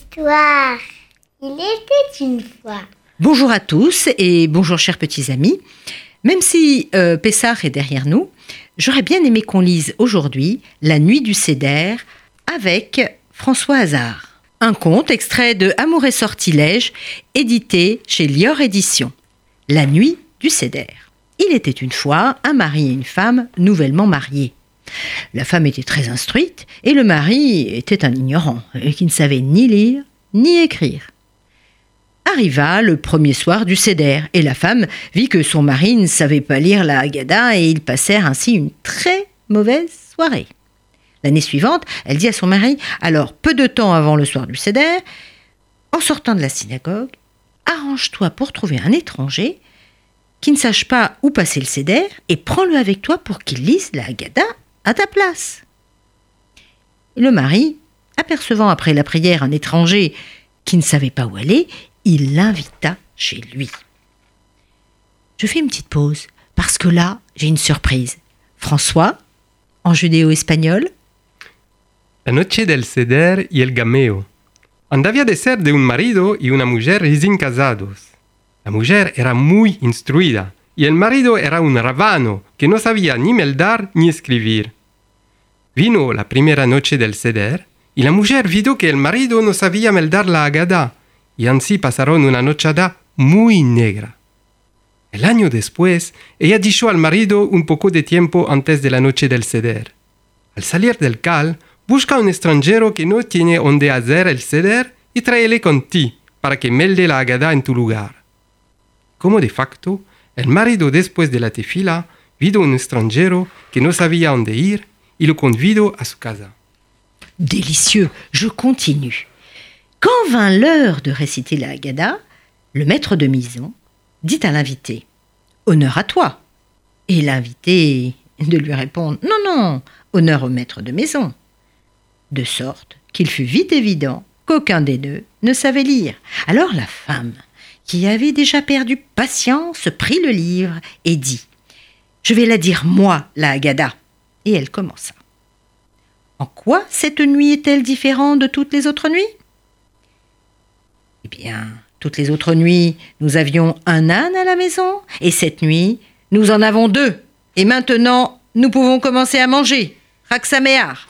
histoire. Il était une fois. Bonjour à tous et bonjour chers petits amis. Même si euh, Pessard est derrière nous, j'aurais bien aimé qu'on lise aujourd'hui La nuit du Cédère avec François Hazard. Un conte extrait de Amour et sortilège, édité chez Lior Éditions. La nuit du Cédère. Il était une fois un mari et une femme nouvellement mariés. La femme était très instruite et le mari était un ignorant qui ne savait ni lire ni écrire. Arriva le premier soir du Cédère et la femme vit que son mari ne savait pas lire la Haggadah et ils passèrent ainsi une très mauvaise soirée. L'année suivante, elle dit à son mari Alors, peu de temps avant le soir du Cédère, en sortant de la synagogue, arrange-toi pour trouver un étranger qui ne sache pas où passer le Cédère et prends-le avec toi pour qu'il lise la Haggadah à ta place. Le mari, apercevant après la prière un étranger qui ne savait pas où aller, il l'invita chez lui. Je fais une petite pause parce que là, j'ai une surprise. François, en judéo-espagnol, La noche del ceder y el gameo. Andavía de ser de un marido y una mujer recién casados. La mujer era muy instruida y el marido era un rabano que no sabía ni meldar ni escribir. Vino la primera noche del ceder y la mujer vio que el marido no sabía meldar la agada y así pasaron una nochada muy negra. El año después, ella dijo al marido un poco de tiempo antes de la noche del ceder. Al salir del cal, busca un extranjero que no tiene donde hacer el ceder y tráele con ti para que melde la agada en tu lugar. Como de facto, el marido después de la tefila vio un extranjero que no sabía dónde ir y lo convidó a su casa. délicieux, je continue. Quand vint l'heure de réciter la Haggadah, le maître de maison dit à l'invité Honneur à toi. Et l'invité de lui répondre Non, non, honneur au maître de maison. De sorte qu'il fut vite évident qu'aucun des deux ne savait lire. Alors la femme, qui avait déjà perdu patience, prit le livre et dit Je vais la dire moi, la Haggadah. Et elle commença. En quoi cette nuit est-elle différente de toutes les autres nuits? Eh bien, toutes les autres nuits, nous avions un âne à la maison, et cette nuit, nous en avons deux. Et maintenant, nous pouvons commencer à manger. Raksamear.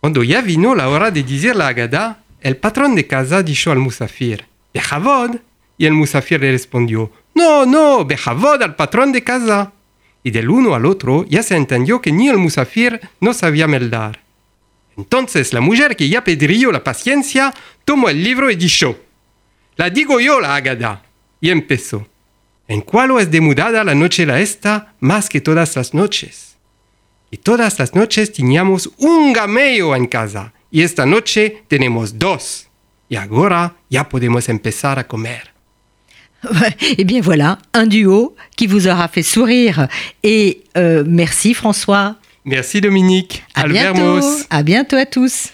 Cuando ya vino la hora de decir la Haggadah, el patrón de casa dijo al musafir, Bejavod. Y el musafir le respondió, No, no, Bejavod al patrón de casa. Y del uno al otro ya se entendió que ni el musafir no sabía meldar. Entonces la mujer que ya pedrió la paciencia tomó el libro y dijo, La digo yo la Haggadah. Y empezó, En cuál es demudada la noche la esta más que todas las noches. Y todas las noches teníamos un gameo en casa. Y esta noche tenemos dos. Y ahora ya podemos empezar a comer. Eh bien voilà, un duo qui vous aura fait sourire. Et euh, merci François. Merci Dominique. À Albert bientôt. À bientôt à tous.